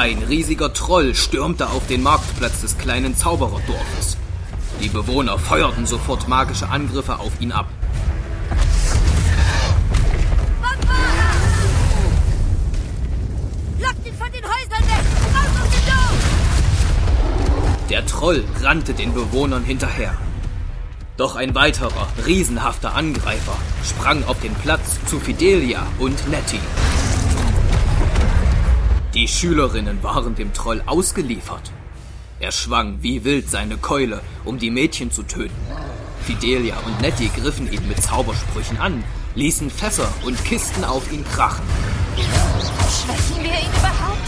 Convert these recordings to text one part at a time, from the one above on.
Ein riesiger Troll stürmte auf den Marktplatz des kleinen Zaubererdorfes. Die Bewohner feuerten sofort magische Angriffe auf ihn ab. Lockt ihn von den Häusern weg! Raus aus dem Dorf! Der Troll rannte den Bewohnern hinterher. Doch ein weiterer, riesenhafter Angreifer sprang auf den Platz zu Fidelia und Nettie. Die Schülerinnen waren dem Troll ausgeliefert. Er schwang wie wild seine Keule, um die Mädchen zu töten. Fidelia und Nettie griffen ihn mit Zaubersprüchen an, ließen Fässer und Kisten auf ihn krachen. Schwächen wir ihn überhaupt?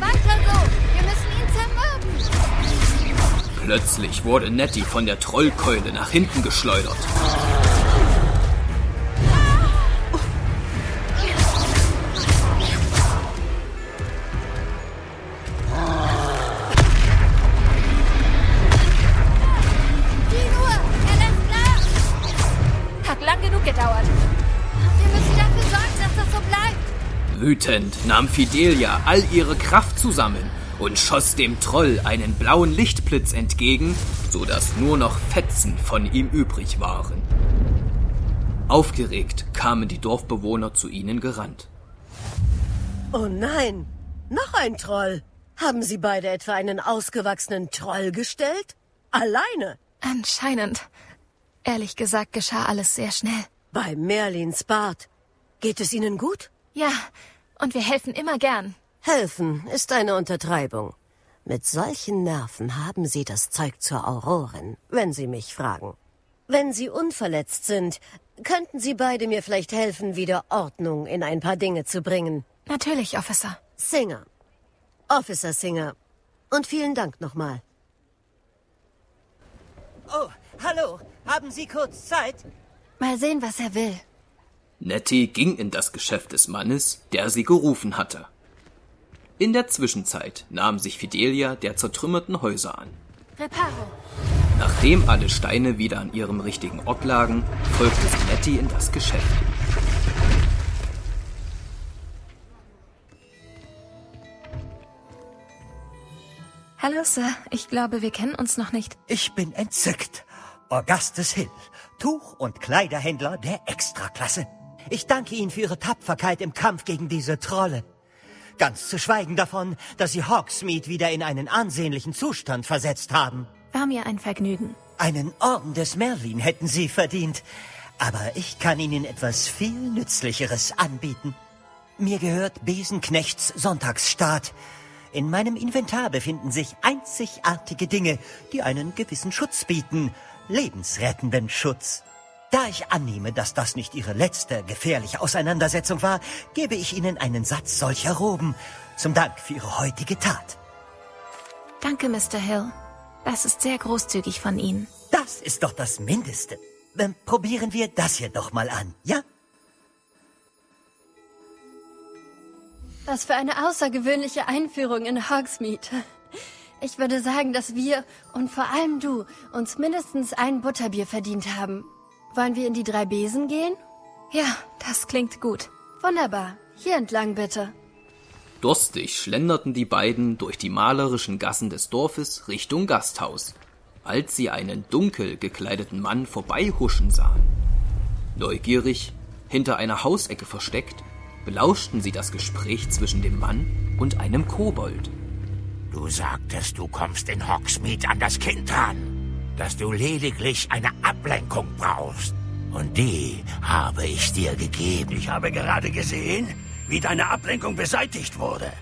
Weiter so! Wir müssen ihn zermürben! Plötzlich wurde Nettie von der Trollkeule nach hinten geschleudert. Wütend nahm Fidelia all ihre Kraft zusammen und schoss dem Troll einen blauen Lichtblitz entgegen, so dass nur noch Fetzen von ihm übrig waren. Aufgeregt kamen die Dorfbewohner zu ihnen gerannt. Oh nein, noch ein Troll. Haben Sie beide etwa einen ausgewachsenen Troll gestellt? Alleine? Anscheinend. Ehrlich gesagt geschah alles sehr schnell. Bei Merlins Bart. Geht es Ihnen gut? Ja, und wir helfen immer gern. Helfen ist eine Untertreibung. Mit solchen Nerven haben Sie das Zeug zur Aurorin, wenn Sie mich fragen. Wenn Sie unverletzt sind, könnten Sie beide mir vielleicht helfen, wieder Ordnung in ein paar Dinge zu bringen. Natürlich, Officer. Singer. Officer Singer. Und vielen Dank nochmal. Oh, hallo. Haben Sie kurz Zeit? Mal sehen, was er will. Nettie ging in das Geschäft des Mannes, der sie gerufen hatte. In der Zwischenzeit nahm sich Fidelia der zertrümmerten Häuser an. Reparo. Nachdem alle Steine wieder an ihrem richtigen Ort lagen, folgte sie Nettie in das Geschäft. Hallo, Sir. Ich glaube, wir kennen uns noch nicht. Ich bin entzückt. Augustus Hill, Tuch- und Kleiderhändler der Extraklasse. Ich danke Ihnen für Ihre Tapferkeit im Kampf gegen diese Trolle. Ganz zu schweigen davon, dass Sie Hogsmeade wieder in einen ansehnlichen Zustand versetzt haben. War mir ein Vergnügen. Einen Orden des Merlin hätten Sie verdient. Aber ich kann Ihnen etwas viel Nützlicheres anbieten. Mir gehört Besenknechts Sonntagsstaat. In meinem Inventar befinden sich einzigartige Dinge, die einen gewissen Schutz bieten. Lebensrettenden Schutz. Da ich annehme, dass das nicht Ihre letzte gefährliche Auseinandersetzung war, gebe ich Ihnen einen Satz solcher Roben. Zum Dank für Ihre heutige Tat. Danke, Mr. Hill. Das ist sehr großzügig von Ihnen. Das ist doch das Mindeste. Ähm, probieren wir das hier doch mal an, ja? Was für eine außergewöhnliche Einführung in Hogsmeade. Ich würde sagen, dass wir und vor allem du uns mindestens ein Butterbier verdient haben. Wollen wir in die drei Besen gehen? Ja, das klingt gut. Wunderbar. Hier entlang bitte. Durstig schlenderten die beiden durch die malerischen Gassen des Dorfes Richtung Gasthaus, als sie einen dunkel gekleideten Mann vorbeihuschen sahen. Neugierig, hinter einer Hausecke versteckt, belauschten sie das Gespräch zwischen dem Mann und einem Kobold. Du sagtest, du kommst in Hogsmeade an das Kind ran, dass du lediglich eine Ablenkung brauchst. Und die habe ich dir gegeben. Ich habe gerade gesehen, wie deine Ablenkung beseitigt wurde.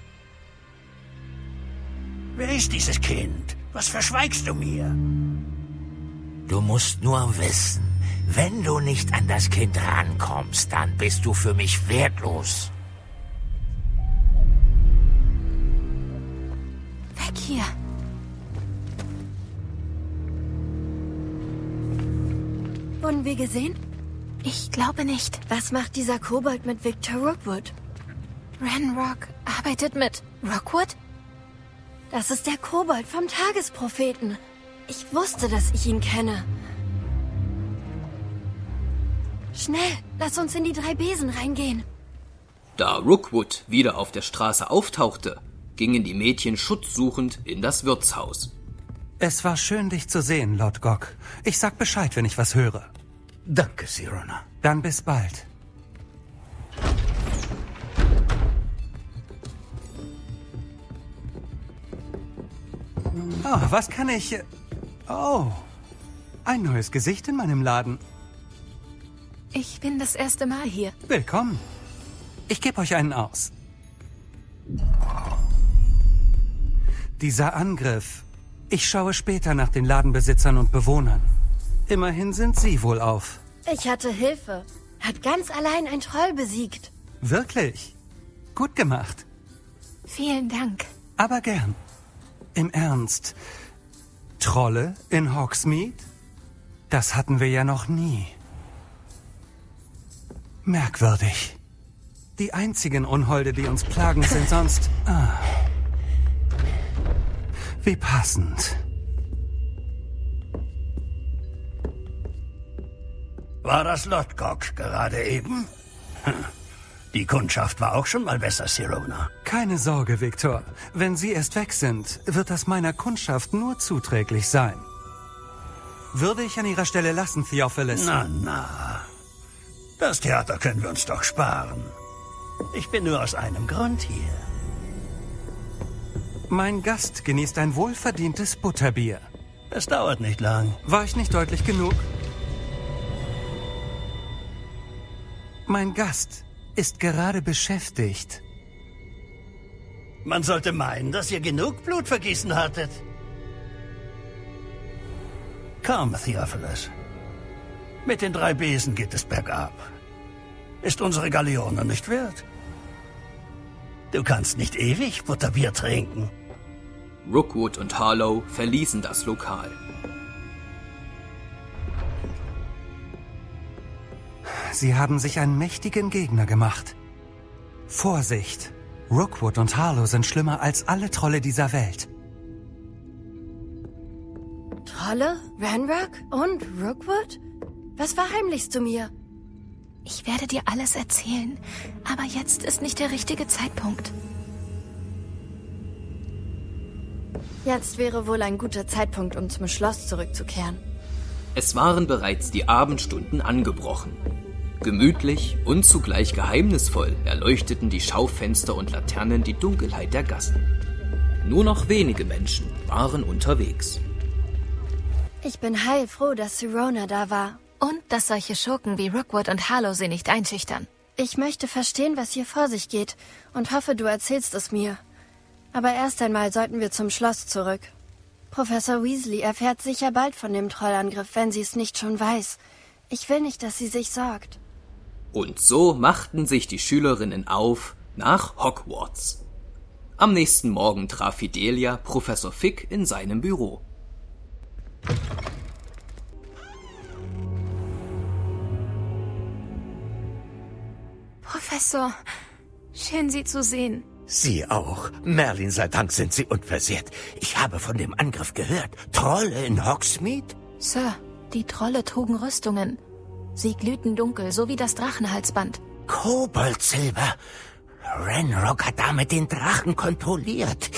Wer ist dieses Kind? Was verschweigst du mir? Du musst nur wissen, wenn du nicht an das Kind rankommst, dann bist du für mich wertlos. Weg hier. Wurden wir gesehen? Ich glaube nicht. Was macht dieser Kobold mit Victor Rookwood? Ranrock arbeitet mit Rockwood? Das ist der Kobold vom Tagespropheten. Ich wusste, dass ich ihn kenne. Schnell, lass uns in die drei Besen reingehen. Da Rookwood wieder auf der Straße auftauchte, gingen die Mädchen schutzsuchend in das Wirtshaus. Es war schön, dich zu sehen, Lord Gog. Ich sag Bescheid, wenn ich was höre. Danke, Sirona. Dann bis bald. Oh, was kann ich... äh, Oh, ein neues Gesicht in meinem Laden. Ich bin das erste Mal hier. Willkommen. Ich gebe euch einen aus. Dieser Angriff. Ich schaue später nach den Ladenbesitzern und Bewohnern. Immerhin sind sie wohl auf. Ich hatte Hilfe. Hat ganz allein ein Troll besiegt. Wirklich? Gut gemacht. Vielen Dank. Aber gern. Im Ernst. Trolle in Hogsmeade? Das hatten wir ja noch nie. Merkwürdig. Die einzigen Unholde, die uns plagen, sind sonst... Ah. Wie passend. War das Lodgok gerade eben? Hm. Die Kundschaft war auch schon mal besser, Sirona. Keine Sorge, Viktor. Wenn Sie erst weg sind, wird das meiner Kundschaft nur zuträglich sein. Würde ich an Ihrer Stelle lassen, Theophilus. Na, na. Das Theater können wir uns doch sparen. Ich bin nur aus einem Grund hier. Mein Gast genießt ein wohlverdientes Butterbier. Es dauert nicht lang. War ich nicht deutlich genug? Mein Gast ist gerade beschäftigt. Man sollte meinen, dass ihr genug Blut vergießen hattet. Komm, Theophilus. Mit den drei Besen geht es bergab. Ist unsere Galeone nicht wert? Du kannst nicht ewig Butterbier trinken. Rookwood und Harlow verließen das Lokal. Sie haben sich einen mächtigen Gegner gemacht. Vorsicht! Rookwood und Harlow sind schlimmer als alle Trolle dieser Welt. Trolle? Ranrock? Und Rookwood? Was verheimlichst du mir? Ich werde dir alles erzählen, aber jetzt ist nicht der richtige Zeitpunkt. Jetzt wäre wohl ein guter Zeitpunkt, um zum Schloss zurückzukehren. Es waren bereits die Abendstunden angebrochen. Gemütlich und zugleich geheimnisvoll erleuchteten die Schaufenster und Laternen die Dunkelheit der Gassen. Nur noch wenige Menschen waren unterwegs. Ich bin heilfroh, dass Sirona da war. Und dass solche Schurken wie Rookwood und Harlow sie nicht einschüchtern. Ich möchte verstehen, was hier vor sich geht und hoffe, du erzählst es mir. Aber erst einmal sollten wir zum Schloss zurück. Professor Weasley erfährt sicher bald von dem Trollangriff, wenn sie es nicht schon weiß. Ich will nicht, dass sie sich sorgt. Und so machten sich die Schülerinnen auf nach Hogwarts. Am nächsten Morgen traf Fidelia Professor Fick in seinem Büro. Professor, schön Sie zu sehen. Sie auch. Merlin sei Dank sind Sie unversehrt. Ich habe von dem Angriff gehört. Trolle in Hogsmeade? Sir, die Trolle trugen Rüstungen. Sie glühten dunkel, so wie das Drachenhalsband. Koboldsilber. Renrock hat damit den Drachen kontrolliert.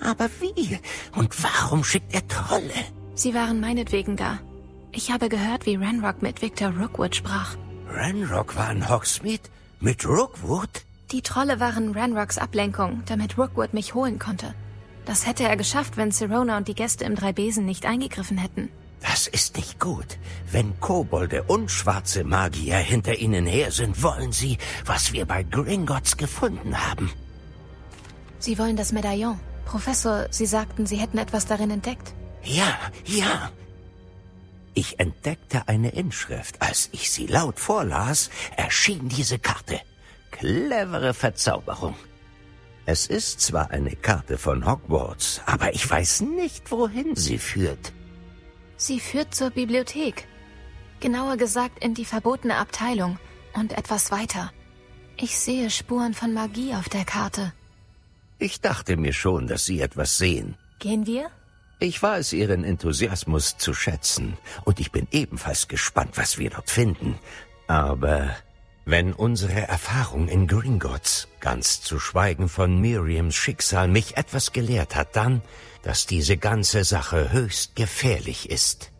Aber wie? Und warum schickt er Trolle? Sie waren meinetwegen da. Ich habe gehört, wie Ranrock mit Victor Rookwood sprach. Renrock war in Hogsmeade? Mit Rookwood? Die Trolle waren Ranrocks Ablenkung, damit Rookwood mich holen konnte. Das hätte er geschafft, wenn Sirona und die Gäste im Dreibesen nicht eingegriffen hätten. Das ist nicht gut. Wenn Kobolde und schwarze Magier hinter ihnen her sind, wollen sie, was wir bei Gringotts gefunden haben. Sie wollen das Medaillon. Professor, Sie sagten, Sie hätten etwas darin entdeckt. Ja, ja. Ich entdeckte eine Inschrift. Als ich sie laut vorlas, erschien diese Karte. Clevere Verzauberung. Es ist zwar eine Karte von Hogwarts, aber ich weiß nicht, wohin sie führt. Sie führt zur Bibliothek. Genauer gesagt in die verbotene Abteilung und etwas weiter. Ich sehe Spuren von Magie auf der Karte. Ich dachte mir schon, dass Sie etwas sehen. Gehen wir? Ich weiß Ihren Enthusiasmus zu schätzen und ich bin ebenfalls gespannt, was wir dort finden. Aber Wenn unsere Erfahrung in Gringotts, ganz zu schweigen von Miriams Schicksal, mich etwas gelehrt hat, dann, dass diese ganze Sache höchst gefährlich ist.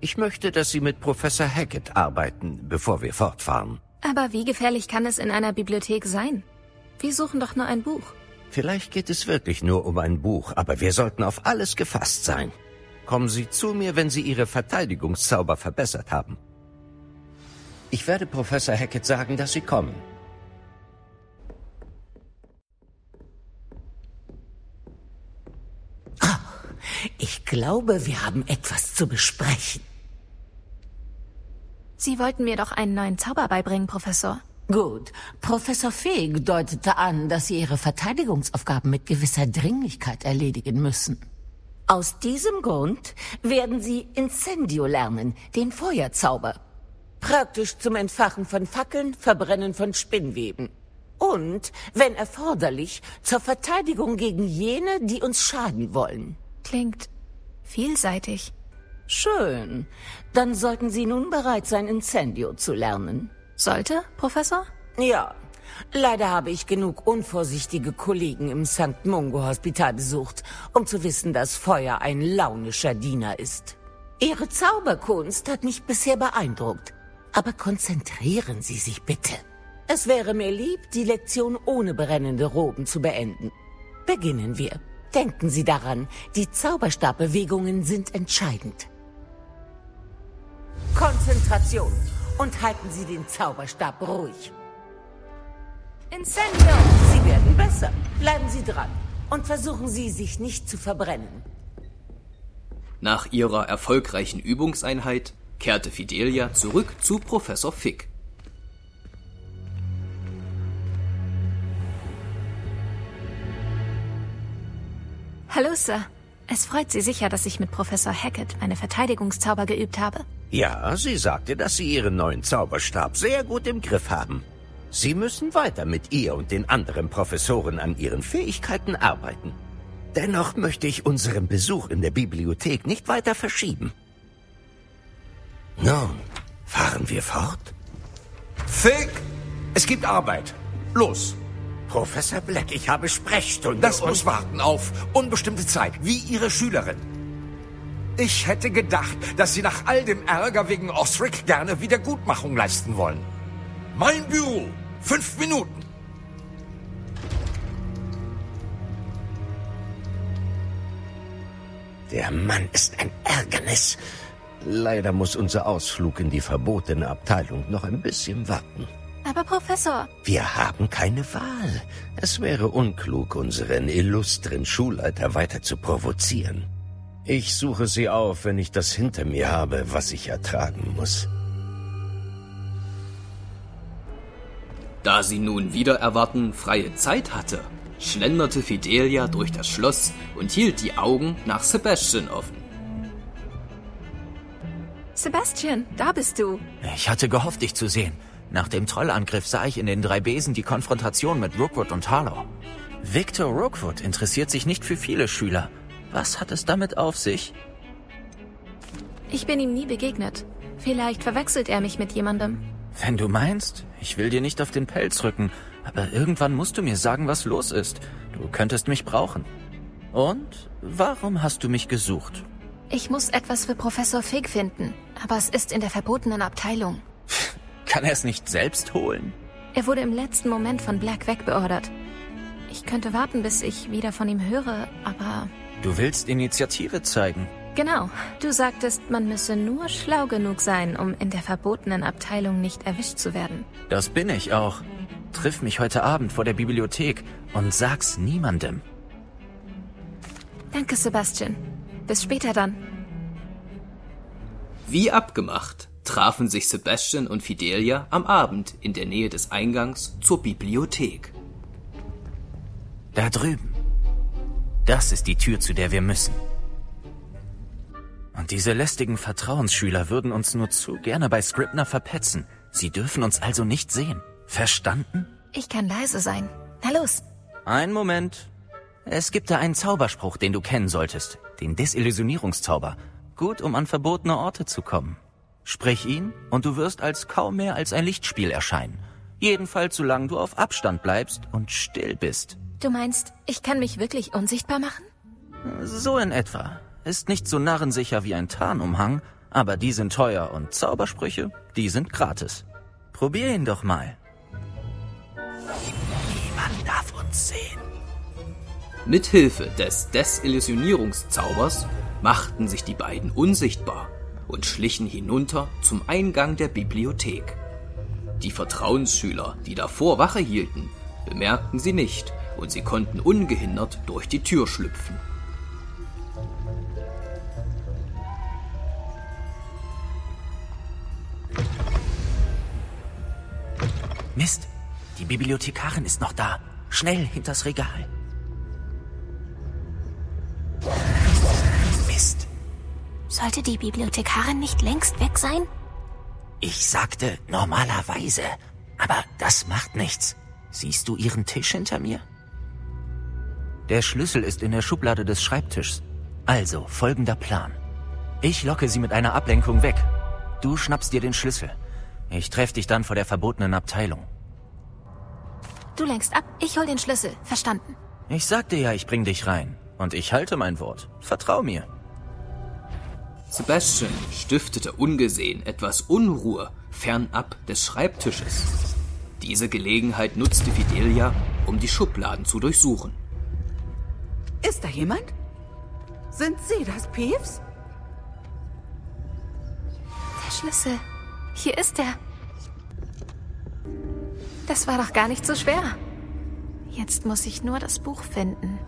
Ich möchte, dass Sie mit Professor Hackett arbeiten, bevor wir fortfahren. Aber wie gefährlich kann es in einer Bibliothek sein? Wir suchen doch nur ein Buch. Vielleicht geht es wirklich nur um ein Buch, aber wir sollten auf alles gefasst sein. Kommen Sie zu mir, wenn Sie Ihre Verteidigungszauber verbessert haben. Ich werde Professor Hackett sagen, dass Sie kommen. Ich glaube, wir haben etwas zu besprechen. Sie wollten mir doch einen neuen Zauber beibringen, Professor. Gut. Professor Feg deutete an, dass Sie Ihre Verteidigungsaufgaben mit gewisser Dringlichkeit erledigen müssen. Aus diesem Grund werden Sie Incendio lernen, den Feuerzauber. Praktisch zum Entfachen von Fackeln, Verbrennen von Spinnweben. Und, wenn erforderlich, zur Verteidigung gegen jene, die uns schaden wollen. Klingt vielseitig. Schön. Dann sollten Sie nun bereit sein, Incendio zu lernen. Sollte, Professor? Ja. Leider habe ich genug unvorsichtige Kollegen im St. Mungo Hospital besucht, um zu wissen, dass Feuer ein launischer Diener ist. Ihre Zauberkunst hat mich bisher beeindruckt. Aber konzentrieren Sie sich bitte. Es wäre mir lieb, die Lektion ohne brennende Roben zu beenden. Beginnen wir. Denken Sie daran, die Zauberstabbewegungen sind entscheidend. Konzentration und halten Sie den Zauberstab ruhig. Incendio! Sie werden besser. Bleiben Sie dran und versuchen Sie, sich nicht zu verbrennen. Nach ihrer erfolgreichen Übungseinheit kehrte Fidelia zurück zu Professor Fick. Hallo, Sir. Es freut Sie sicher, dass ich mit Professor Hackett meine Verteidigungszauber geübt habe. Ja, sie sagte, dass Sie Ihren neuen Zauberstab sehr gut im Griff haben. Sie müssen weiter mit ihr und den anderen Professoren an ihren Fähigkeiten arbeiten. Dennoch möchte ich unseren Besuch in der Bibliothek nicht weiter verschieben. Nun, fahren wir fort? Fick! Es gibt Arbeit. Los! Professor Black, ich habe Sprechstunde. Das muss warten auf unbestimmte Zeit, wie Ihre Schülerin. Ich hätte gedacht, dass Sie nach all dem Ärger wegen Osric gerne Wiedergutmachung leisten wollen. Mein Büro. Fünf Minuten. Der Mann ist ein Ärgernis. Leider muss unser Ausflug in die verbotene Abteilung noch ein bisschen warten. Aber Professor, Wir haben keine Wahl. Es wäre unklug, unseren illustren Schulleiter weiter zu provozieren. Ich suche sie auf, wenn ich das hinter mir habe, was ich ertragen muss. Da sie nun wieder erwarten freie Zeit hatte, schlenderte Fidelia durch das Schloss und hielt die Augen nach Sebastian offen. Sebastian, da bist du. Ich hatte gehofft, dich zu sehen. Nach dem Trollangriff sah ich in den drei Besen die Konfrontation mit Rookwood und Harlow. Victor Rookwood interessiert sich nicht für viele Schüler. Was hat es damit auf sich? Ich bin ihm nie begegnet. Vielleicht verwechselt er mich mit jemandem. Wenn du meinst, ich will dir nicht auf den Pelz rücken, aber irgendwann musst du mir sagen, was los ist. Du könntest mich brauchen. Und warum hast du mich gesucht? Ich muss etwas für Professor Fig finden, aber es ist in der verbotenen Abteilung. Kann er es nicht selbst holen? Er wurde im letzten Moment von Black wegbeordert. Ich könnte warten, bis ich wieder von ihm höre, aber... Du willst Initiative zeigen. Genau, du sagtest, man müsse nur schlau genug sein, um in der verbotenen Abteilung nicht erwischt zu werden. Das bin ich auch. Triff mich heute Abend vor der Bibliothek und sag's niemandem. Danke, Sebastian. Bis später dann. Wie abgemacht trafen sich Sebastian und Fidelia am Abend in der Nähe des Eingangs zur Bibliothek. Da drüben. Das ist die Tür, zu der wir müssen. Und diese lästigen Vertrauensschüler würden uns nur zu gerne bei Scribner verpetzen. Sie dürfen uns also nicht sehen. Verstanden? Ich kann leise sein. Na los. Ein Moment. Es gibt da einen Zauberspruch, den du kennen solltest. Den Desillusionierungszauber. Gut, um an verbotene Orte zu kommen. Sprich ihn und du wirst als kaum mehr als ein Lichtspiel erscheinen. Jedenfalls solange du auf Abstand bleibst und still bist. Du meinst, ich kann mich wirklich unsichtbar machen? So in etwa. Ist nicht so narrensicher wie ein Tarnumhang, aber die sind teuer und Zaubersprüche, die sind gratis. Probier ihn doch mal. Niemand darf uns sehen. Mithilfe des Desillusionierungszaubers machten sich die beiden unsichtbar und schlichen hinunter zum Eingang der Bibliothek. Die Vertrauensschüler, die davor Wache hielten, bemerkten sie nicht und sie konnten ungehindert durch die Tür schlüpfen. Mist, die Bibliothekarin ist noch da. Schnell hinters Regal. Sollte die Bibliothekarin nicht längst weg sein? Ich sagte normalerweise, aber das macht nichts. Siehst du ihren Tisch hinter mir? Der Schlüssel ist in der Schublade des Schreibtischs. Also, folgender Plan. Ich locke sie mit einer Ablenkung weg. Du schnappst dir den Schlüssel. Ich treffe dich dann vor der verbotenen Abteilung. Du lenkst ab, ich hol den Schlüssel. Verstanden. Ich sagte ja, ich bring dich rein. Und ich halte mein Wort. Vertrau mir. Sebastian stiftete ungesehen etwas Unruhe fernab des Schreibtisches. Diese Gelegenheit nutzte Fidelia, um die Schubladen zu durchsuchen. Ist da jemand? Sind Sie das, Peeves? Der Schlüssel. Hier ist er. Das war doch gar nicht so schwer. Jetzt muss ich nur das Buch finden.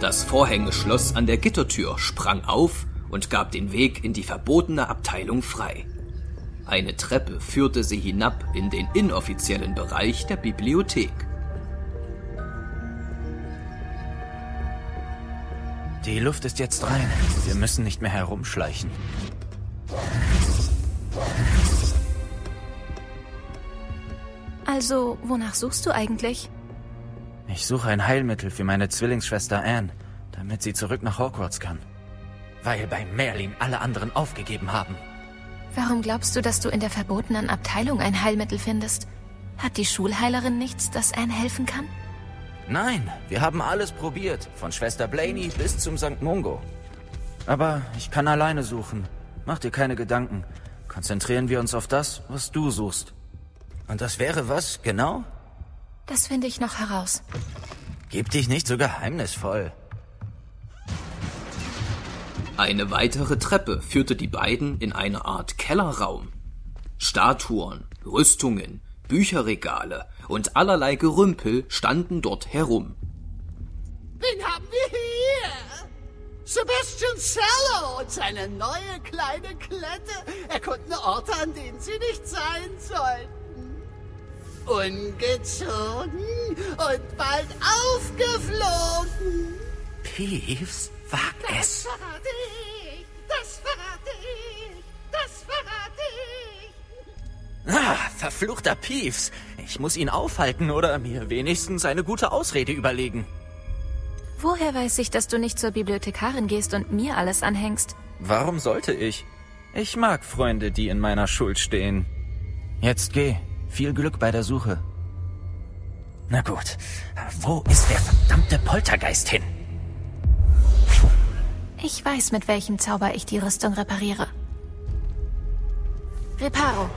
Das Vorhängeschloss an der Gittertür sprang auf und gab den Weg in die verbotene Abteilung frei. Eine Treppe führte sie hinab in den inoffiziellen Bereich der Bibliothek. Die Luft ist jetzt rein. Wir müssen nicht mehr herumschleichen. Also, wonach suchst du eigentlich? Ich suche ein Heilmittel für meine Zwillingsschwester Anne, damit sie zurück nach Hogwarts kann. Weil bei Merlin alle anderen aufgegeben haben. Warum glaubst du, dass du in der verbotenen Abteilung ein Heilmittel findest? Hat die Schulheilerin nichts, das Anne helfen kann? Nein, wir haben alles probiert, von Schwester Blaney bis zum St. Mungo. Aber ich kann alleine suchen. Mach dir keine Gedanken. Konzentrieren wir uns auf das, was du suchst. Und das wäre was, genau? Das finde ich noch heraus. Gib dich nicht so geheimnisvoll. Eine weitere Treppe führte die beiden in eine Art Kellerraum. Statuen, Rüstungen, Bücherregale und allerlei Gerümpel standen dort herum. Wen haben wir hier? Sebastian Cello und seine neue kleine Klette erkunden Orte, an denen sie nicht sein sollten. Ungezogen und bald aufgeflogen. Peeves, wag Das es. verrate ich! Das verrate ich! Das verrate ich! Ah, verfluchter Peeves. Ich muss ihn aufhalten oder mir wenigstens eine gute Ausrede überlegen. Woher weiß ich, dass du nicht zur Bibliothekarin gehst und mir alles anhängst? Warum sollte ich? Ich mag Freunde, die in meiner Schuld stehen. Jetzt geh. Viel Glück bei der Suche. Na gut. Wo ist der verdammte Poltergeist hin? Ich weiß, mit welchem Zauber ich die Rüstung repariere. Reparo.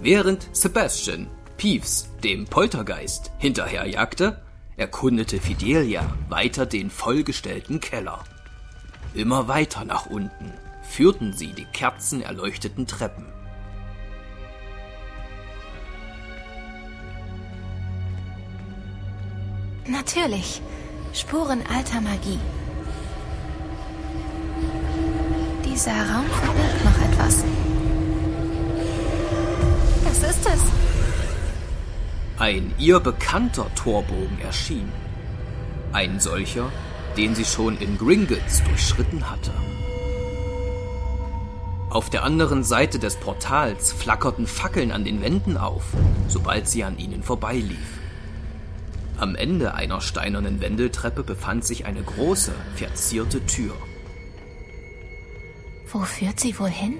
Während Sebastian Peeves dem Poltergeist hinterherjagte, erkundete Fidelia weiter den vollgestellten Keller. Immer weiter nach unten führten sie die kerzenerleuchteten Treppen. Natürlich. Spuren alter Magie. Dieser Raum verbirgt noch etwas. Was ist es? Ein ihr bekannter Torbogen erschien. Ein solcher, den sie schon in Gringotts durchschritten hatte. Auf der anderen Seite des Portals flackerten Fackeln an den Wänden auf, sobald sie an ihnen vorbeilief. Am Ende einer steinernen Wendeltreppe befand sich eine große, verzierte Tür. Wo führt sie wohl hin?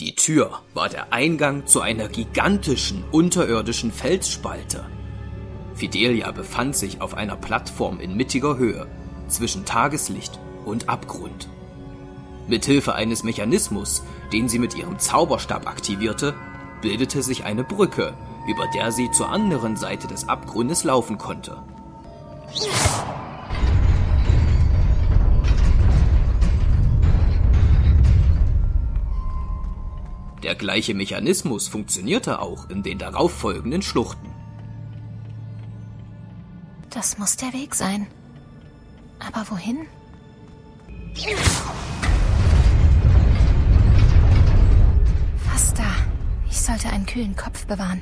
Die Tür war der Eingang zu einer gigantischen unterirdischen Felsspalte. Fidelia befand sich auf einer Plattform in mittiger Höhe zwischen Tageslicht und Abgrund. Mithilfe eines Mechanismus, den sie mit ihrem Zauberstab aktivierte, bildete sich eine Brücke, über der sie zur anderen Seite des Abgrundes laufen konnte. Der gleiche Mechanismus funktionierte auch in den darauffolgenden Schluchten. Das muss der Weg sein. Aber wohin? Fast da. Ich sollte einen kühlen Kopf bewahren.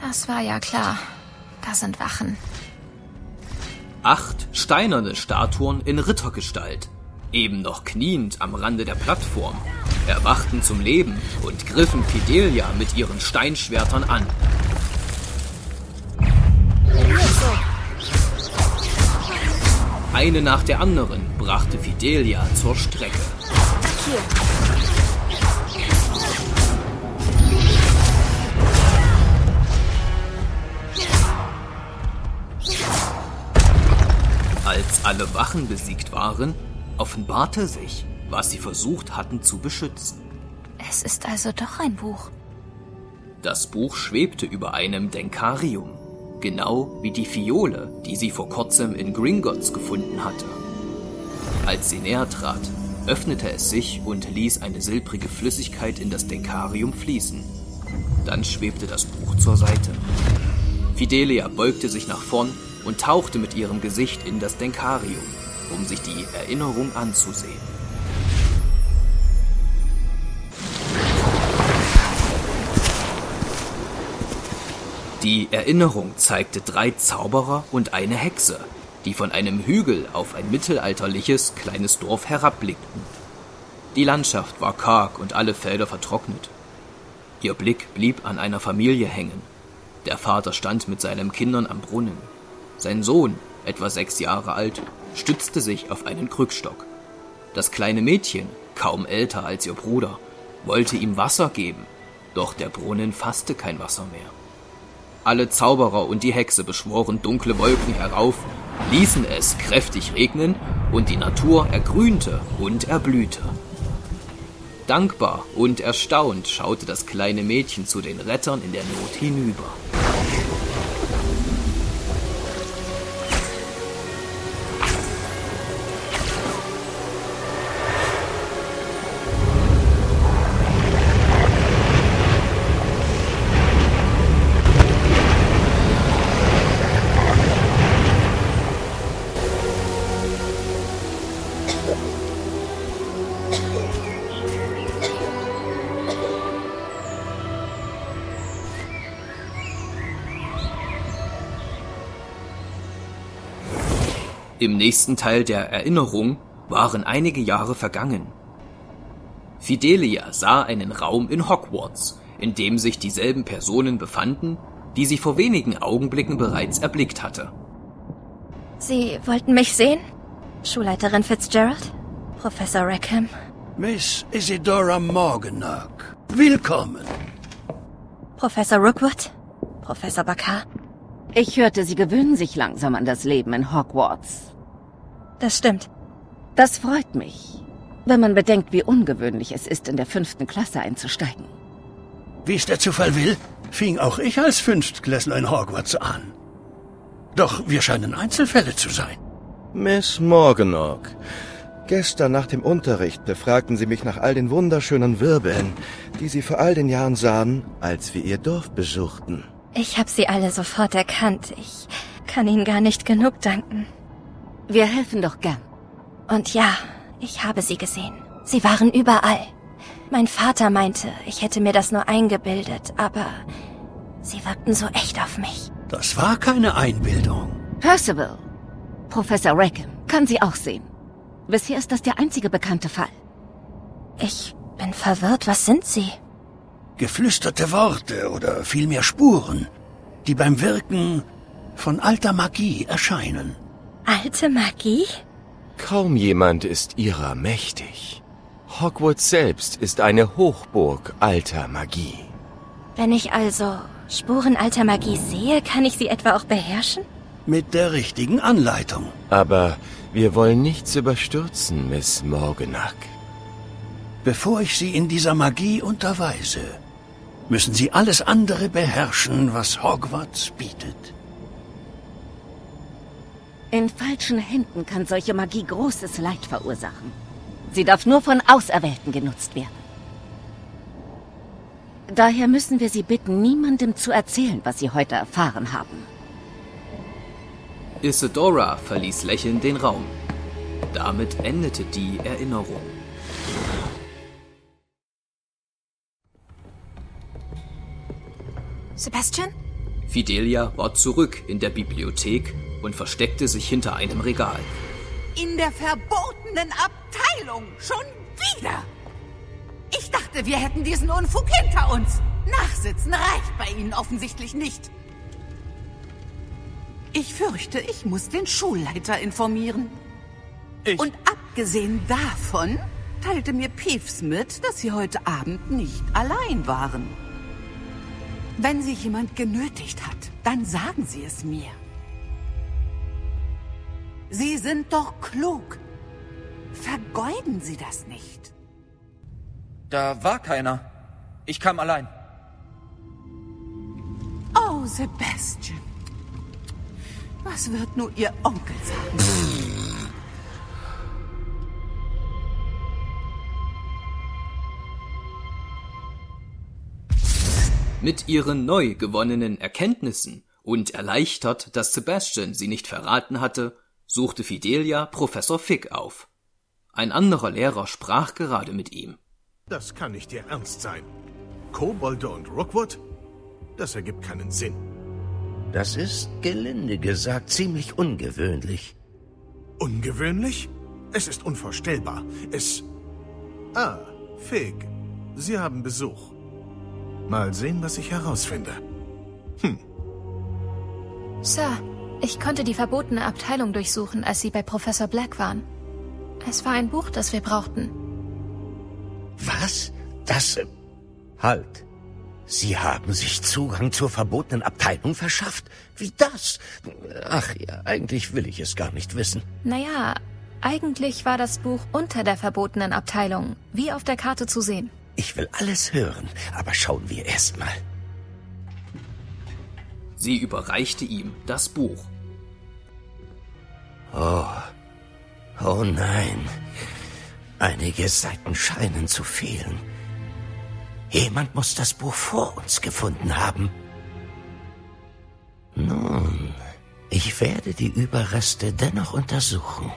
Das war ja klar. Da sind Wachen. Acht steinerne Statuen in Rittergestalt, eben noch kniend am Rande der Plattform, erwachten zum Leben und griffen Fidelia mit ihren Steinschwertern an. Eine nach der anderen brachte Fidelia zur Strecke. Als alle Wachen besiegt waren, offenbarte sich, was sie versucht hatten zu beschützen. Es ist also doch ein Buch. Das Buch schwebte über einem Denkarium, genau wie die Fiole, die sie vor kurzem in Gringotts gefunden hatte. Als sie näher trat, öffnete es sich und ließ eine silbrige Flüssigkeit in das Denkarium fließen. Dann schwebte das Buch zur Seite. Fidelia beugte sich nach vorn und tauchte mit ihrem Gesicht in das Denkarium, um sich die Erinnerung anzusehen. Die Erinnerung zeigte drei Zauberer und eine Hexe, die von einem Hügel auf ein mittelalterliches kleines Dorf herabblickten. Die Landschaft war karg und alle Felder vertrocknet. Ihr Blick blieb an einer Familie hängen. Der Vater stand mit seinen Kindern am Brunnen. Sein Sohn, etwa sechs Jahre alt, stützte sich auf einen Krückstock. Das kleine Mädchen, kaum älter als ihr Bruder, wollte ihm Wasser geben, doch der Brunnen fasste kein Wasser mehr. Alle Zauberer und die Hexe beschworen dunkle Wolken herauf, ließen es kräftig regnen und die Natur ergrünte und erblühte. Dankbar und erstaunt schaute das kleine Mädchen zu den Rettern in der Not hinüber. Im nächsten Teil der Erinnerung waren einige Jahre vergangen. Fidelia sah einen Raum in Hogwarts, in dem sich dieselben Personen befanden, die sie vor wenigen Augenblicken bereits erblickt hatte. Sie wollten mich sehen? Schulleiterin Fitzgerald? Professor Rackham? Miss Isidora Morganach, willkommen. Professor Rookwood? Professor Bakar? Ich hörte, Sie gewöhnen sich langsam an das Leben in Hogwarts. Das stimmt. Das freut mich, wenn man bedenkt, wie ungewöhnlich es ist, in der fünften Klasse einzusteigen. Wie es der Zufall will, fing auch ich als Fünftklässler in Hogwarts an. Doch wir scheinen Einzelfälle zu sein. Miss Morganach, gestern nach dem Unterricht befragten Sie mich nach all den wunderschönen Wirbeln, die Sie vor all den Jahren sahen, als wir Ihr Dorf besuchten. Ich habe sie alle sofort erkannt. Ich kann Ihnen gar nicht genug danken. Wir helfen doch gern. Und ja, ich habe sie gesehen. Sie waren überall. Mein Vater meinte, ich hätte mir das nur eingebildet, aber sie wirkten so echt auf mich. Das war keine Einbildung. Percival, Professor Rackham, kann sie auch sehen. Bisher ist das der einzige bekannte Fall. Ich bin verwirrt. Was sind Sie? Geflüsterte Worte oder vielmehr Spuren, die beim Wirken von alter Magie erscheinen. Alte Magie? Kaum jemand ist ihrer mächtig. Hogwarts selbst ist eine Hochburg alter Magie. Wenn ich also Spuren alter Magie sehe, kann ich sie etwa auch beherrschen? Mit der richtigen Anleitung. Aber wir wollen nichts überstürzen, Miss Morgenack. Bevor ich Sie in dieser Magie unterweise, müssen Sie alles andere beherrschen, was Hogwarts bietet. In falschen Händen kann solche Magie großes Leid verursachen. Sie darf nur von Auserwählten genutzt werden. Daher müssen wir Sie bitten, niemandem zu erzählen, was Sie heute erfahren haben. Isadora verließ lächelnd den Raum. Damit endete die Erinnerung. Sebastian? Fidelia war zurück in der Bibliothek und versteckte sich hinter einem Regal. In der verbotenen Abteilung. Schon wieder. Ich dachte, wir hätten diesen Unfug hinter uns. Nachsitzen reicht bei Ihnen offensichtlich nicht. Ich fürchte, ich muss den Schulleiter informieren. Ich Und abgesehen davon teilte mir Peeves mit, dass Sie heute Abend nicht allein waren. Wenn sich jemand genötigt hat, dann sagen Sie es mir. Sie sind doch klug. Vergeuden Sie das nicht. Da war keiner. Ich kam allein. Oh, Sebastian. Was wird nur Ihr Onkel sagen? Mit ihren neu gewonnenen Erkenntnissen und erleichtert, dass Sebastian sie nicht verraten hatte, suchte Fidelia Professor Fick auf. Ein anderer Lehrer sprach gerade mit ihm. Das kann nicht Ihr Ernst sein. Kobolde und Rookwood? Das ergibt keinen Sinn. Das ist, gelinde gesagt, ziemlich ungewöhnlich. Ungewöhnlich? Es ist unvorstellbar. Es... Ah, Fig. Sie haben Besuch. Mal sehen, was ich herausfinde. Sir, ich konnte die verbotene Abteilung durchsuchen, als Sie bei Professor Black waren. Es war ein Buch, das wir brauchten. Was? Das... äh, Halt. Sie haben sich Zugang zur verbotenen Abteilung verschafft? Wie das? Ach ja, eigentlich will ich es gar nicht wissen. Naja, eigentlich war das Buch unter der verbotenen Abteilung, wie auf der Karte zu sehen. Ich will alles hören, aber schauen wir erst mal. Sie überreichte ihm das Buch. Oh. Oh nein. Einige Seiten scheinen zu fehlen. Jemand muss das Buch vor uns gefunden haben. Nun, ich werde die Überreste dennoch untersuchen.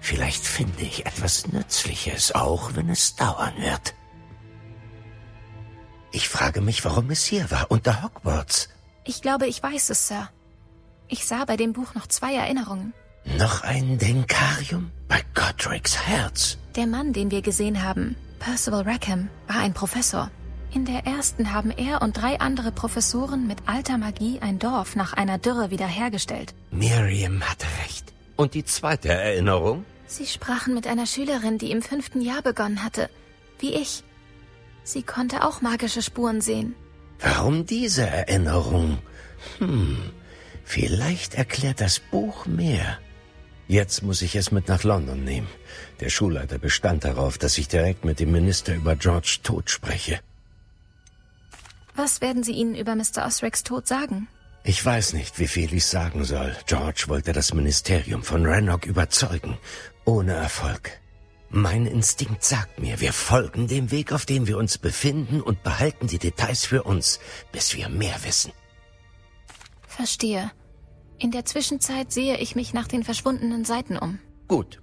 Vielleicht finde ich etwas Nützliches, auch wenn es dauern wird. Ich frage mich, warum es hier war, unter Hogwarts. Ich glaube, ich weiß es, Sir. Ich sah bei dem Buch noch zwei Erinnerungen. Noch ein Denkarium? Bei Godric's Herz. Der Mann, den wir gesehen haben, Percival Rackham, war ein Professor. In der ersten haben er und drei andere Professoren mit alter Magie ein Dorf nach einer Dürre wiederhergestellt. Miriam hatte recht. Und die zweite Erinnerung? Sie sprachen mit einer Schülerin, die im fünften Jahr begonnen hatte. Wie ich. Sie konnte auch magische Spuren sehen. Warum diese Erinnerung? Hm, vielleicht erklärt das Buch mehr. Jetzt muss ich es mit nach London nehmen. Der Schulleiter bestand darauf, dass ich direkt mit dem Minister über George Tod spreche. Was werden Sie ihnen über Mr. Osricks Tod sagen? Ich weiß nicht, wie viel ich sagen soll. George wollte das Ministerium von Rannoch überzeugen. Ohne Erfolg. Mein Instinkt sagt mir, wir folgen dem Weg, auf dem wir uns befinden und behalten die Details für uns, bis wir mehr wissen. Verstehe. In der Zwischenzeit sehe ich mich nach den verschwundenen Seiten um. Gut.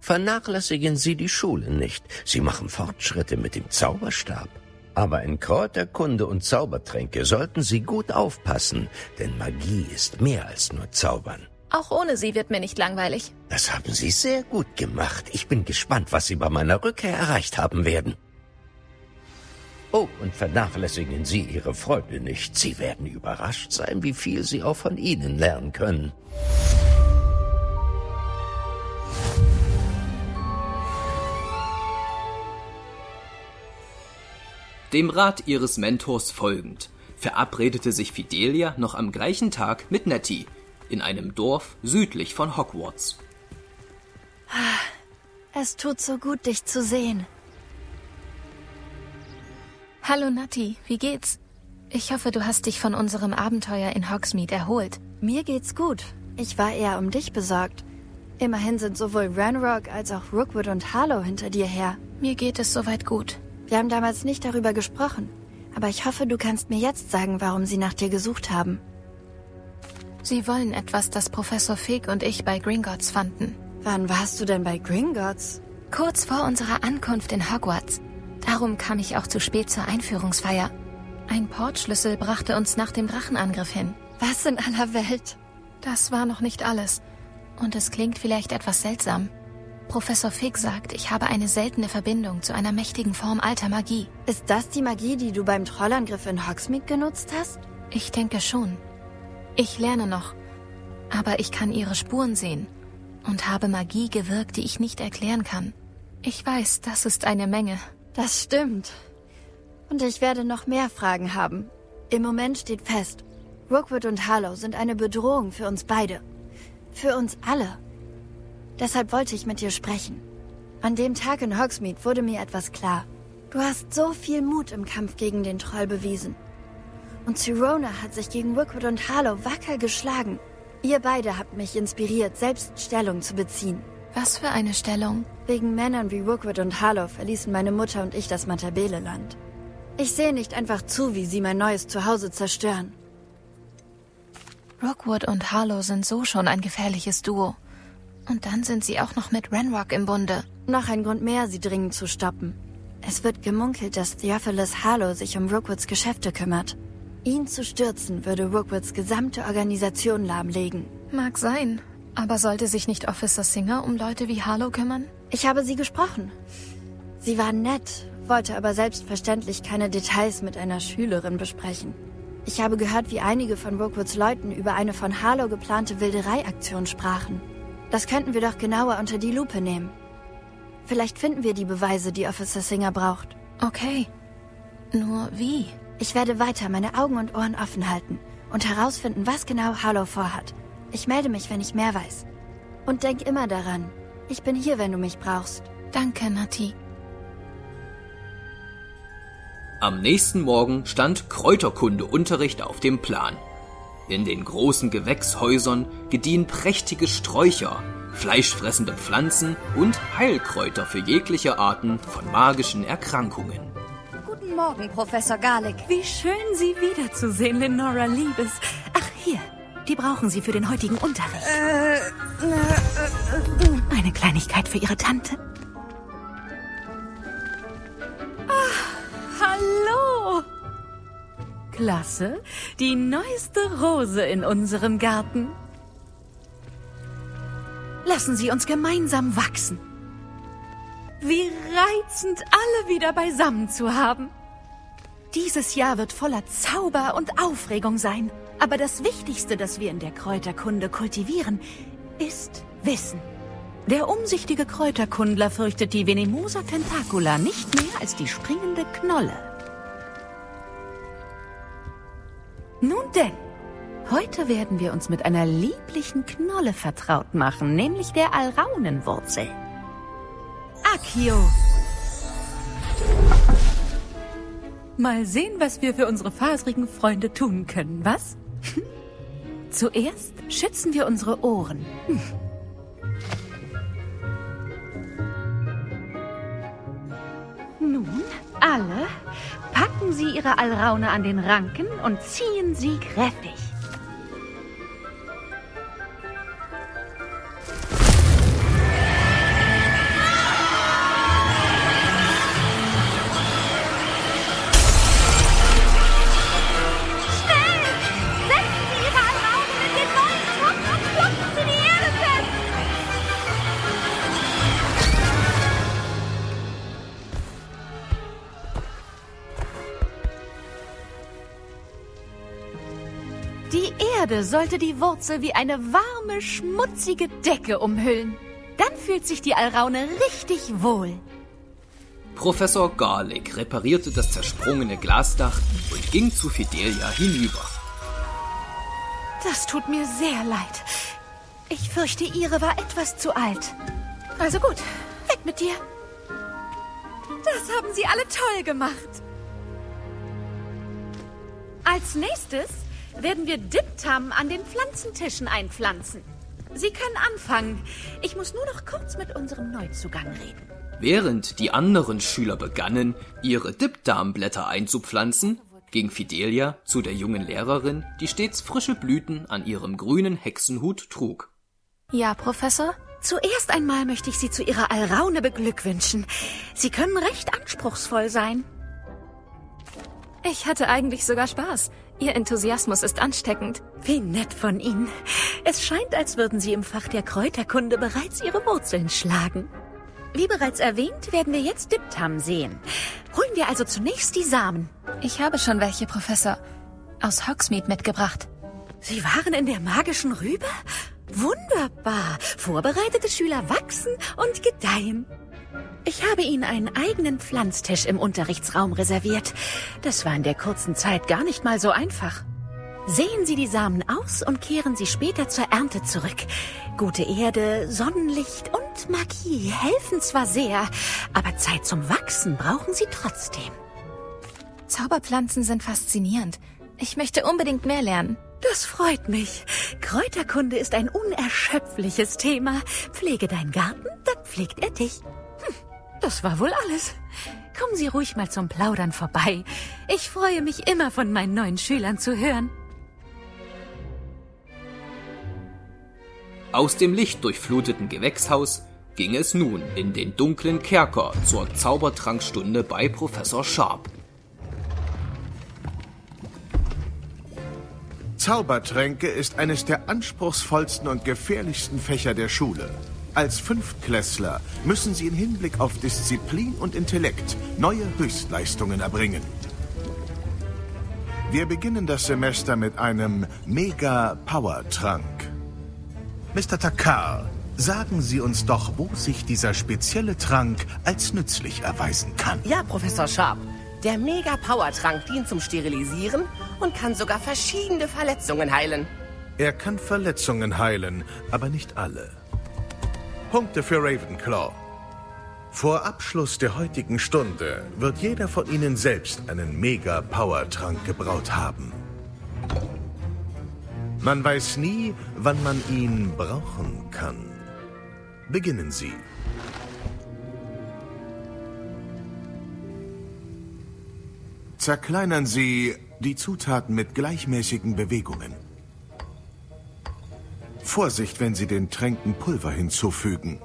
Vernachlässigen Sie die Schule nicht. Sie machen Fortschritte mit dem Zauberstab. Aber in Kräuterkunde und Zaubertränke sollten Sie gut aufpassen, denn Magie ist mehr als nur Zaubern. Auch ohne sie wird mir nicht langweilig. Das haben Sie sehr gut gemacht. Ich bin gespannt, was Sie bei meiner Rückkehr erreicht haben werden. Oh, und vernachlässigen Sie Ihre Freunde nicht. Sie werden überrascht sein, wie viel Sie auch von ihnen lernen können. Dem Rat ihres Mentors folgend, verabredete sich Fidelia noch am gleichen Tag mit Nettie in einem Dorf südlich von Hogwarts. Es tut so gut, dich zu sehen. Hallo Natti, wie geht's? Ich hoffe, du hast dich von unserem Abenteuer in Hogsmeade erholt. Mir geht's gut. Ich war eher um dich besorgt. Immerhin sind sowohl Ranrock als auch Rookwood und Harlow hinter dir her. Mir geht es soweit gut. Wir haben damals nicht darüber gesprochen, aber ich hoffe, du kannst mir jetzt sagen, warum sie nach dir gesucht haben. Sie wollen etwas, das Professor Fig und ich bei Gringotts fanden. Wann warst du denn bei Gringotts? Kurz vor unserer Ankunft in Hogwarts. Darum kam ich auch zu spät zur Einführungsfeier. Ein Portschlüssel brachte uns nach dem Drachenangriff hin. Was in aller Welt? Das war noch nicht alles. Und es klingt vielleicht etwas seltsam. Professor Fig sagt, ich habe eine seltene Verbindung zu einer mächtigen Form alter Magie. Ist das die Magie, die du beim Trollangriff in Hogsmeade genutzt hast? Ich denke schon. Ich lerne noch. Aber ich kann ihre Spuren sehen und habe Magie gewirkt, die ich nicht erklären kann. Ich weiß, das ist eine Menge. Das stimmt. Und ich werde noch mehr Fragen haben. Im Moment steht fest, Rookwood und Harlow sind eine Bedrohung für uns beide. Für uns alle. Deshalb wollte ich mit dir sprechen. An dem Tag in Hogsmeade wurde mir etwas klar. Du hast so viel Mut im Kampf gegen den Troll bewiesen. Und Sirona hat sich gegen Rookwood und Harlow wacker geschlagen. Ihr beide habt mich inspiriert, selbst Stellung zu beziehen. Was für eine Stellung? Wegen Männern wie Rookwood und Harlow verließen meine Mutter und ich das Matabele-Land. Ich sehe nicht einfach zu, wie sie mein neues Zuhause zerstören. Rookwood und Harlow sind so schon ein gefährliches Duo. Und dann sind sie auch noch mit Renrock im Bunde. Noch ein Grund mehr, sie dringend zu stoppen. Es wird gemunkelt, dass Theophilus Harlow sich um Rookwoods Geschäfte kümmert. Ihn zu stürzen würde Rookwoods gesamte Organisation lahmlegen. Mag sein. Aber sollte sich nicht Officer Singer um Leute wie Harlow kümmern? Ich habe sie gesprochen. Sie war nett, wollte aber selbstverständlich keine Details mit einer Schülerin besprechen. Ich habe gehört, wie einige von Rookwoods Leuten über eine von Harlow geplante Wildereiaktion sprachen. Das könnten wir doch genauer unter die Lupe nehmen. Vielleicht finden wir die Beweise, die Officer Singer braucht. Okay. Nur wie? Ich werde weiter meine Augen und Ohren offen halten und herausfinden, was genau Harlow vorhat. Ich melde mich, wenn ich mehr weiß. Und denk immer daran, ich bin hier, wenn du mich brauchst. Danke, Nati. Am nächsten Morgen stand Kräuterkundeunterricht auf dem Plan. In den großen Gewächshäusern gediehen prächtige Sträucher, fleischfressende Pflanzen und Heilkräuter für jegliche Arten von magischen Erkrankungen. Guten Morgen, Professor Garlick. Wie schön, Sie wiederzusehen, Lenora Liebes. Ach, hier. Die brauchen Sie für den heutigen Unterricht. Äh, äh, Eine Kleinigkeit für Ihre Tante. Ah, hallo. Klasse. Die neueste Rose in unserem Garten. Lassen Sie uns gemeinsam wachsen. Wie reizend, alle wieder beisammen zu haben. Dieses Jahr wird voller Zauber und Aufregung sein. Aber das Wichtigste, das wir in der Kräuterkunde kultivieren, ist Wissen. Der umsichtige Kräuterkundler fürchtet die Venemosa tentacula nicht mehr als die springende Knolle. Nun denn, heute werden wir uns mit einer lieblichen Knolle vertraut machen, nämlich der Alraunenwurzel. Akio! Mal sehen, was wir für unsere faserigen Freunde tun können, was? Zuerst schützen wir unsere Ohren. Hm. Nun, alle, packen Sie Ihre Alraune an den Ranken und ziehen sie kräftig. Erde sollte die Wurzel wie eine warme, schmutzige Decke umhüllen. Dann fühlt sich die Alraune richtig wohl. Professor Garlick reparierte das zersprungene Glasdach und ging zu Fidelia hinüber. Das tut mir sehr leid. Ich fürchte, ihre war etwas zu alt. Also gut, weg mit dir. Das haben sie alle toll gemacht. Als nächstes werden wir Diptam an den Pflanzentischen einpflanzen. Sie können anfangen. Ich muss nur noch kurz mit unserem Neuzugang reden. Während die anderen Schüler begannen, ihre Dipdam-Blätter einzupflanzen, ging Fidelia zu der jungen Lehrerin, die stets frische Blüten an ihrem grünen Hexenhut trug. Ja, Professor? Zuerst einmal möchte ich Sie zu Ihrer Alraune beglückwünschen. Sie können recht anspruchsvoll sein. Ich hatte eigentlich sogar Spaß. Ihr Enthusiasmus ist ansteckend. Wie nett von Ihnen. Es scheint, als würden Sie im Fach der Kräuterkunde bereits Ihre Wurzeln schlagen. Wie bereits erwähnt, werden wir jetzt Diptam sehen. Holen wir also zunächst die Samen. Ich habe schon welche, Professor. Aus Hogsmeade mitgebracht. Sie waren in der magischen Rübe? Wunderbar. Vorbereitete Schüler wachsen und gedeihen. Ich habe Ihnen einen eigenen Pflanztisch im Unterrichtsraum reserviert. Das war in der kurzen Zeit gar nicht mal so einfach. Sehen Sie die Samen aus und kehren sie später zur Ernte zurück. Gute Erde, Sonnenlicht und Magie helfen zwar sehr, aber Zeit zum Wachsen brauchen sie trotzdem. Zauberpflanzen sind faszinierend. Ich möchte unbedingt mehr lernen. Das freut mich. Kräuterkunde ist ein unerschöpfliches Thema. Pflege deinen Garten, dann pflegt er dich. Das war wohl alles. Kommen Sie ruhig mal zum Plaudern vorbei. Ich freue mich immer von meinen neuen Schülern zu hören. Aus dem lichtdurchfluteten Gewächshaus ging es nun in den dunklen Kerker zur Zaubertrankstunde bei Professor Sharp. Zaubertränke ist eines der anspruchsvollsten und gefährlichsten Fächer der Schule. Als Fünftklässler müssen sie in Hinblick auf Disziplin und Intellekt neue Höchstleistungen erbringen. Wir beginnen das Semester mit einem Mega-Power-Trank. Mr. Takar, sagen Sie uns doch, wo sich dieser spezielle Trank als nützlich erweisen kann. Ja, Professor Sharp. Der Mega-Power-Trank dient zum Sterilisieren und kann sogar verschiedene Verletzungen heilen. Er kann Verletzungen heilen, aber nicht alle. Punkte für Ravenclaw. Vor Abschluss der heutigen Stunde wird jeder von Ihnen selbst einen Mega-Power-Trank gebraut haben. Man weiß nie, wann man ihn brauchen kann. Beginnen Sie. Zerkleinern Sie die Zutaten mit gleichmäßigen Bewegungen. Vorsicht, wenn Sie den Tränken Pulver hinzufügen.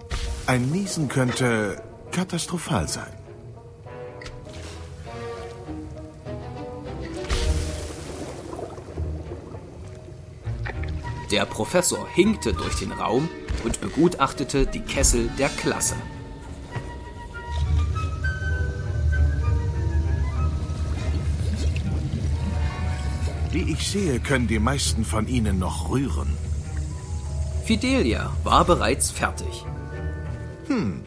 Ein Niesen könnte katastrophal sein. Der Professor hinkte durch den Raum und begutachtete die Kessel der Klasse. Wie ich sehe, können die meisten von Ihnen noch rühren. Fidelia war bereits fertig. Hm,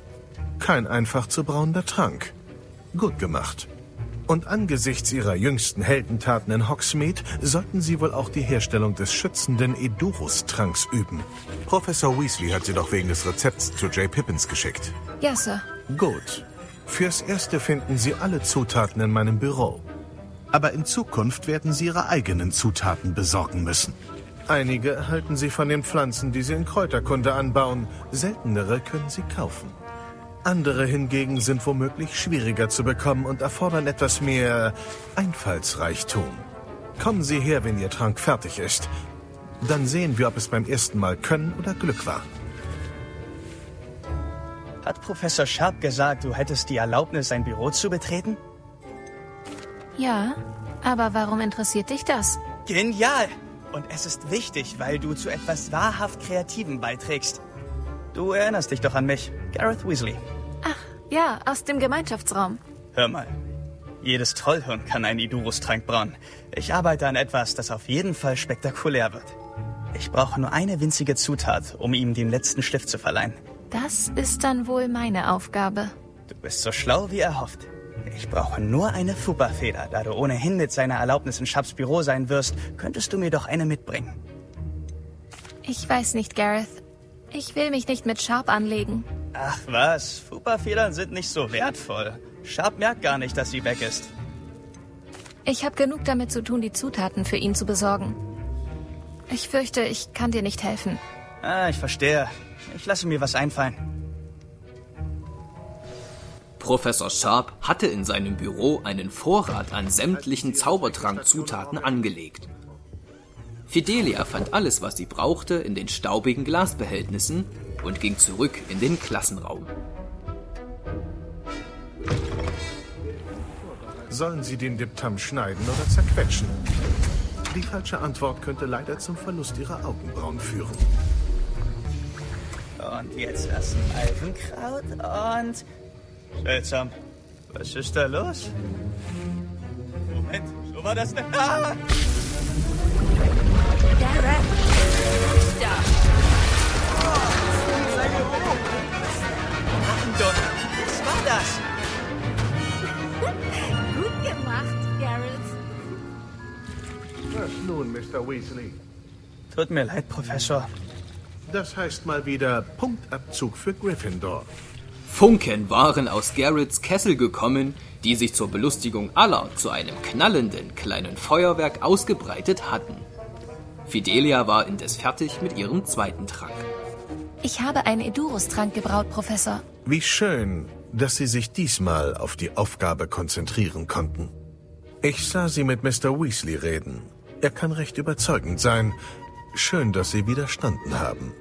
kein einfach zu brauender Trank. Gut gemacht. Und angesichts ihrer jüngsten Heldentaten in Hogsmeade sollten sie wohl auch die Herstellung des schützenden Edurus-Tranks üben. Professor Weasley hat sie doch wegen des Rezepts zu J. Pippins geschickt. Ja, Sir. Gut. Fürs Erste finden Sie alle Zutaten in meinem Büro. Aber in Zukunft werden Sie Ihre eigenen Zutaten besorgen müssen. Einige erhalten Sie von den Pflanzen, die Sie in Kräuterkunde anbauen. Seltenere können Sie kaufen. Andere hingegen sind womöglich schwieriger zu bekommen und erfordern etwas mehr Einfallsreichtum. Kommen Sie her, wenn Ihr Trank fertig ist. Dann sehen wir, ob es beim ersten Mal Können oder Glück war. Hat Professor Sharp gesagt, du hättest die Erlaubnis, sein Büro zu betreten? Ja, aber warum interessiert dich das? Genial! Und es ist wichtig, weil du zu etwas wahrhaft Kreativem beiträgst. Du erinnerst dich doch an mich, Gareth Weasley. Ach, ja, aus dem Gemeinschaftsraum. Hör mal. Jedes Trollhirn kann einen Idurus-Trank brauen. Ich arbeite an etwas, das auf jeden Fall spektakulär wird. Ich brauche nur eine winzige Zutat, um ihm den letzten Schliff zu verleihen. Das ist dann wohl meine Aufgabe. Du bist so schlau, wie er hofft. Ich brauche nur eine Fupa-Feder. Da du ohnehin mit seiner Erlaubnis in Schaps Büro sein wirst, könntest du mir doch eine mitbringen. Ich weiß nicht, Gareth. Ich will mich nicht mit Sharp anlegen. Ach was, Fupa-Federn sind nicht so wertvoll. Sharp merkt gar nicht, dass sie weg ist. Ich habe genug damit zu tun, die Zutaten für ihn zu besorgen. Ich fürchte, ich kann dir nicht helfen. Ah, ich verstehe. Ich lasse mir was einfallen. Professor Sharp hatte in seinem Büro einen Vorrat an sämtlichen Zaubertrankzutaten angelegt. Fidelia fand alles, was sie brauchte, in den staubigen Glasbehältnissen und ging zurück in den Klassenraum. Sollen Sie den Diptam schneiden oder zerquetschen? Die falsche Antwort könnte leider zum Verlust Ihrer Augenbrauen führen. Und jetzt das Alpenkraut und... Seltsam. Was ist da los? Moment, so war das denn? Ah! Gareth! Da! Oh, sei hoch! Achtung! Was war das? Gut gemacht, Gareth. Was nun, Mr. Weasley? Tut mir leid, Professor. Das heißt mal wieder Punktabzug für Gryffindor. Funken waren aus Garrets Kessel gekommen, die sich zur Belustigung aller zu einem knallenden kleinen Feuerwerk ausgebreitet hatten. Fidelia war indes fertig mit ihrem zweiten Trank. Ich habe einen Edurus-Trank gebraut, Professor. Wie schön, dass Sie sich diesmal auf die Aufgabe konzentrieren konnten. Ich sah Sie mit Mr. Weasley reden. Er kann recht überzeugend sein. Schön, dass Sie widerstanden haben.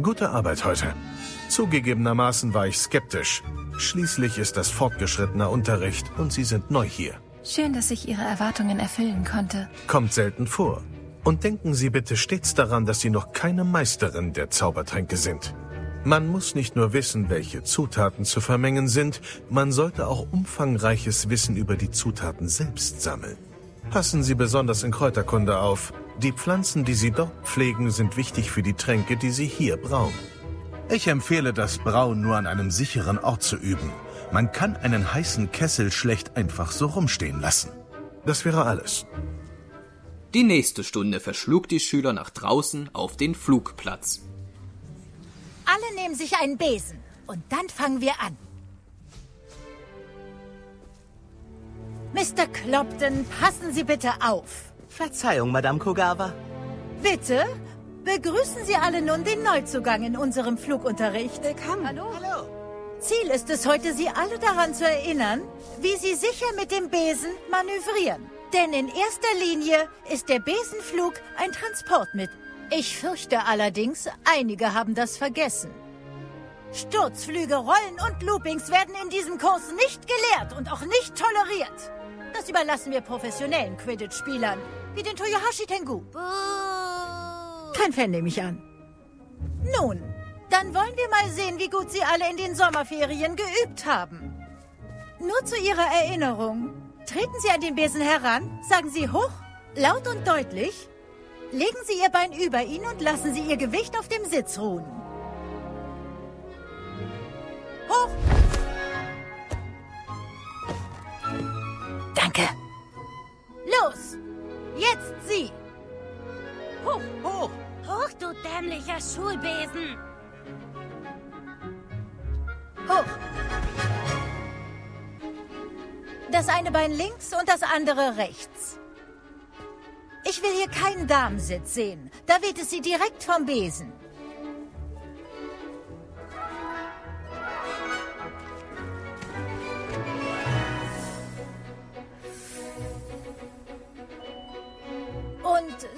Gute Arbeit heute. Zugegebenermaßen war ich skeptisch. Schließlich ist das fortgeschrittener Unterricht und Sie sind neu hier. Schön, dass ich Ihre Erwartungen erfüllen konnte. Kommt selten vor. Und denken Sie bitte stets daran, dass Sie noch keine Meisterin der Zaubertränke sind. Man muss nicht nur wissen, welche Zutaten zu vermengen sind, man sollte auch umfangreiches Wissen über die Zutaten selbst sammeln. Passen Sie besonders in Kräuterkunde auf. Die Pflanzen, die Sie dort pflegen, sind wichtig für die Tränke, die Sie hier brauen. Ich empfehle das Brauen nur an einem sicheren Ort zu üben. Man kann einen heißen Kessel schlecht einfach so rumstehen lassen. Das wäre alles. Die nächste Stunde verschlug die Schüler nach draußen auf den Flugplatz. Alle nehmen sich einen Besen und dann fangen wir an. Mr. Clopton, passen Sie bitte auf. Verzeihung, Madame Kogawa. Bitte? Begrüßen Sie alle nun den Neuzugang in unserem Flugunterricht. Willkommen. Hallo. Hallo. Ziel ist es heute, Sie alle daran zu erinnern, wie Sie sicher mit dem Besen manövrieren. Denn in erster Linie ist der Besenflug ein Transportmittel. Ich fürchte allerdings, einige haben das vergessen. Sturzflüge, Rollen und Loopings werden in diesem Kurs nicht gelehrt und auch nicht toleriert. Das überlassen wir professionellen Quidditch-Spielern, wie den Toyohashi Tengu. Kein Fan nehme ich an. Nun, dann wollen wir mal sehen, wie gut Sie alle in den Sommerferien geübt haben. Nur zu Ihrer Erinnerung. Treten Sie an den Besen heran, sagen Sie hoch, laut und deutlich. Legen Sie Ihr Bein über ihn und lassen Sie Ihr Gewicht auf dem Sitz ruhen. Hoch! Danke. Los! Jetzt Sie! Hoch, hoch! Hoch, du dämlicher Schulbesen! Hoch! Das eine Bein links und das andere rechts. Ich will hier keinen Damensitz sehen. Da weht es Sie direkt vom Besen.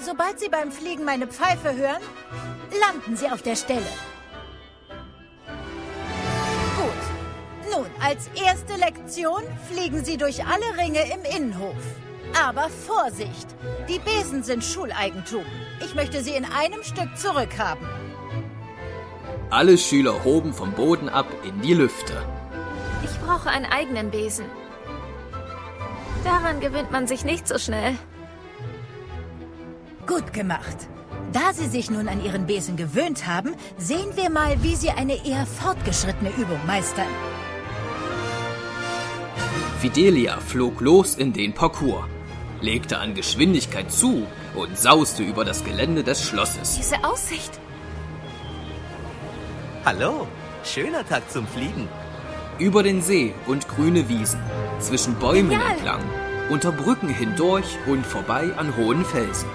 Sobald Sie beim Fliegen meine Pfeife hören, landen Sie auf der Stelle. Gut. Nun, als erste Lektion fliegen Sie durch alle Ringe im Innenhof. Aber Vorsicht! Die Besen sind Schuleigentum. Ich möchte sie in einem Stück zurückhaben. Alle Schüler hoben vom Boden ab in die Lüfte. Ich brauche einen eigenen Besen. Daran gewöhnt man sich nicht so schnell. Gut gemacht. Da Sie sich nun an Ihren Besen gewöhnt haben, sehen wir mal, wie Sie eine eher fortgeschrittene Übung meistern. Fidelia flog los in den Parcours, legte an Geschwindigkeit zu und sauste über das Gelände des Schlosses. Diese Aussicht. Hallo, schöner Tag zum Fliegen. Über den See und grüne Wiesen, zwischen Bäumen Genial. entlang, unter Brücken hindurch und vorbei an hohen Felsen.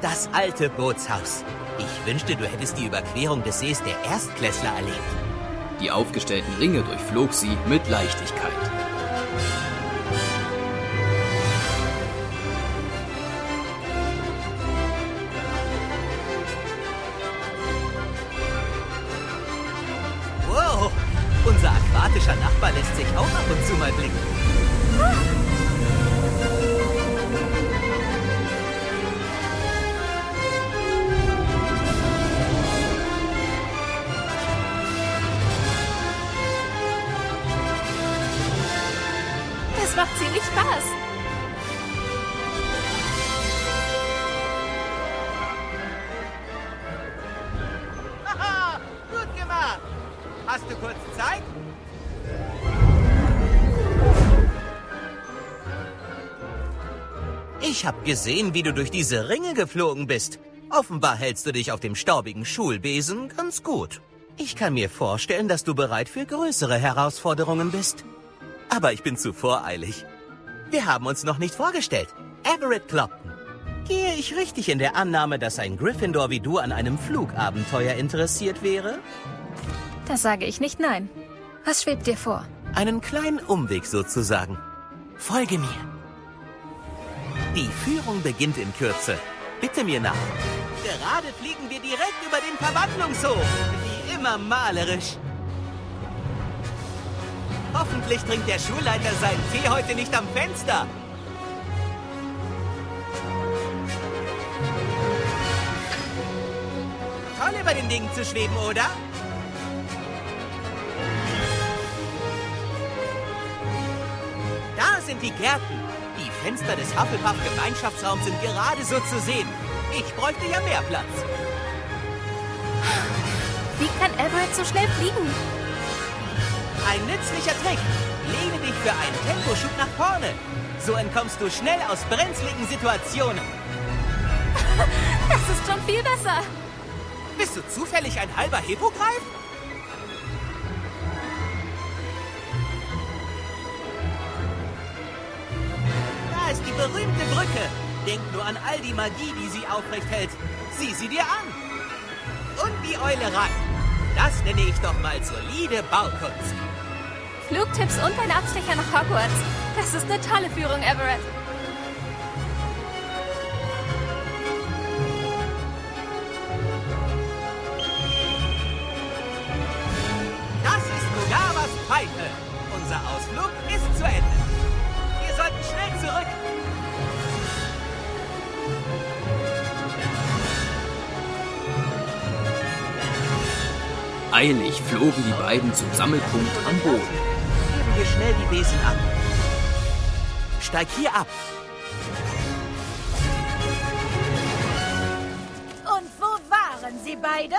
Das alte Bootshaus. Ich wünschte, du hättest die Überquerung des Sees der Erstklässler erlebt. Die aufgestellten Ringe durchflog sie mit Leichtigkeit. Wow, unser aquatischer Nachbar lässt sich auch ab und zu mal blicken. Gesehen, wie du durch diese Ringe geflogen bist. Offenbar hältst du dich auf dem staubigen Schulbesen ganz gut. Ich kann mir vorstellen, dass du bereit für größere Herausforderungen bist. Aber ich bin zu voreilig. Wir haben uns noch nicht vorgestellt. Everett Clopton. Gehe ich richtig in der Annahme, dass ein Gryffindor wie du an einem Flugabenteuer interessiert wäre? Das sage ich nicht nein. Was schwebt dir vor? Einen kleinen Umweg sozusagen. Folge mir. Die Führung beginnt in Kürze. Bitte mir nach. Gerade fliegen wir direkt über den Verwandlungshof. Wie immer malerisch. Hoffentlich trinkt der Schulleiter seinen Tee heute nicht am Fenster. Toll über den Dingen zu schweben, oder? Da sind die Gärten. Die Fenster des Hufflepuff-Gemeinschaftsraums sind gerade so zu sehen. Ich bräuchte ja mehr Platz. Wie kann Everett so schnell fliegen? Ein nützlicher Trick. Lehne dich für einen Temposchub nach vorne. So entkommst du schnell aus brenzligen Situationen. Das ist schon viel besser. Bist du zufällig ein halber Hippogreif? An all die Magie, die sie aufrecht hält. Sieh sie dir an. Und die Eulerei. Das nenne ich doch mal solide Baukunst. Flugtipps und ein Abstecher nach Hogwarts. Das ist eine tolle Führung, Everett. Eilig flogen die beiden zum Sammelpunkt am Boden. Geben wir schnell die Besen ab. Steig hier ab. Und wo waren Sie beide?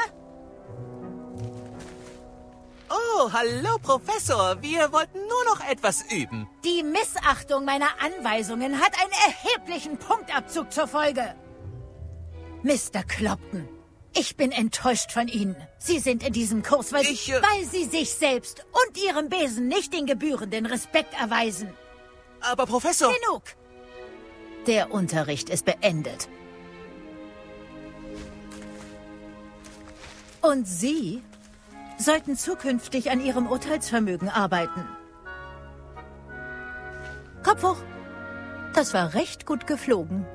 Oh, hallo, Professor. Wir wollten nur noch etwas üben. Die Missachtung meiner Anweisungen hat einen erheblichen Punktabzug zur Folge. Mr. Clopton, ich bin enttäuscht von Ihnen. Sie sind in diesem Kurs, weil, Ich, äh, weil Sie sich selbst und Ihrem Besen nicht den gebührenden Respekt erweisen. Aber Professor... Genug! Der Unterricht ist beendet. Und Sie sollten zukünftig an Ihrem Urteilsvermögen arbeiten. Kopf hoch. Das war recht gut geflogen.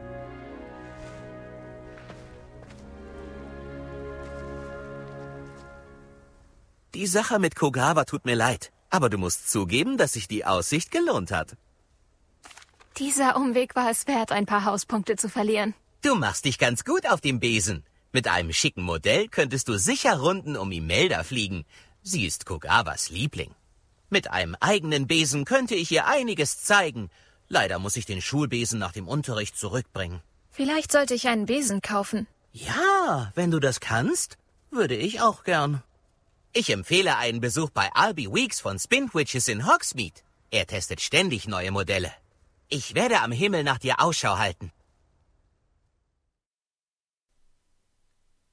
Die Sache mit Kogawa tut mir leid. Aber du musst zugeben, dass sich die Aussicht gelohnt hat. Dieser Umweg war es wert, ein paar Hauspunkte zu verlieren. Du machst dich ganz gut auf dem Besen. Mit einem schicken Modell könntest du sicher Runden um Imelda fliegen. Sie ist Kogawas Liebling. Mit einem eigenen Besen könnte ich ihr einiges zeigen. Leider muss ich den Schulbesen nach dem Unterricht zurückbringen. Vielleicht sollte ich einen Besen kaufen. Ja, wenn du das kannst, würde ich auch gern. Ich empfehle einen Besuch bei Albie Weeks von Spinwitches in Hogsmeade. Er testet ständig neue Modelle. Ich werde am Himmel nach dir Ausschau halten.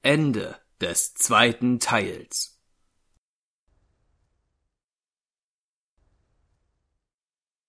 Ende des zweiten Teils.